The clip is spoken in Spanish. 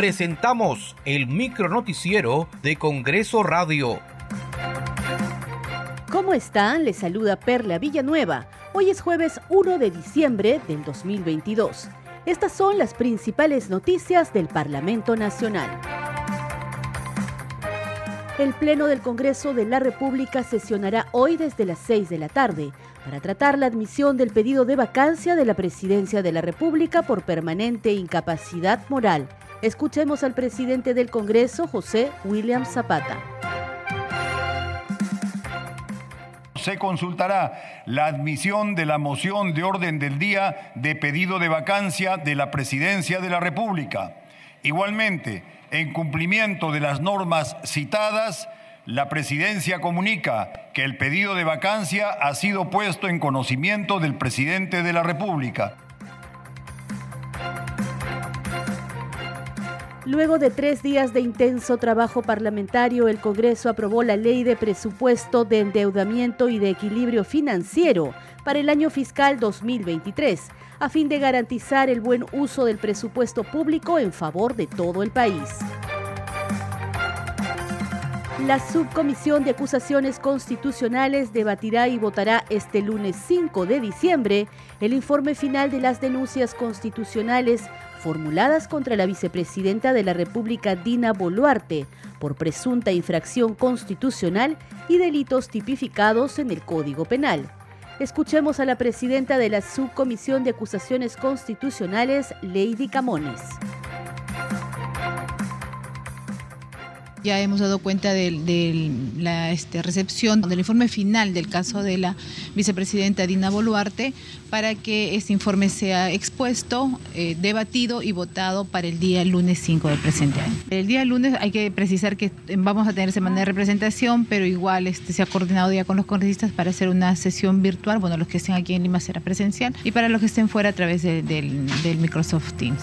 presentamos el micronoticiero de Congreso Radio. ¿Cómo están? Les saluda Perla Villanueva. Hoy es jueves 1 de diciembre del 2022. Estas son las principales noticias del Parlamento Nacional. El Pleno del Congreso de la República sesionará hoy desde las 6 de la tarde para tratar la admisión del pedido de vacancia de la Presidencia de la República por permanente incapacidad moral. Escuchemos al presidente del Congreso, José William Zapata. Se consultará la admisión de la moción de orden del día de pedido de vacancia de la Presidencia de la República. Igualmente, en cumplimiento de las normas citadas, la Presidencia comunica que el pedido de vacancia ha sido puesto en conocimiento del Presidente de la República. Luego de tres días de intenso trabajo parlamentario, el Congreso aprobó la Ley de Presupuesto de Endeudamiento y de Equilibrio Financiero para el año fiscal 2023, a fin de garantizar el buen uso del presupuesto público en favor de todo el país. La Subcomisión de Acusaciones Constitucionales debatirá y votará este lunes 5 de diciembre el informe final de las denuncias constitucionales formuladas contra la vicepresidenta de la República, Dina Boluarte, por presunta infracción constitucional y delitos tipificados en el Código Penal. Escuchemos a la presidenta de la Subcomisión de Acusaciones Constitucionales, Lady Camones. Ya hemos dado cuenta de, la este, recepción del informe final del caso de la vicepresidenta Dina Boluarte para que este informe sea expuesto, eh, debatido y votado para el día lunes 5 del presente año. El día lunes hay que precisar que vamos a tener semana de representación, pero igual este, se ha coordinado ya con los congresistas para hacer una sesión virtual. Bueno, los que estén aquí en Lima será presencial y para los que estén fuera a través del Microsoft Teams.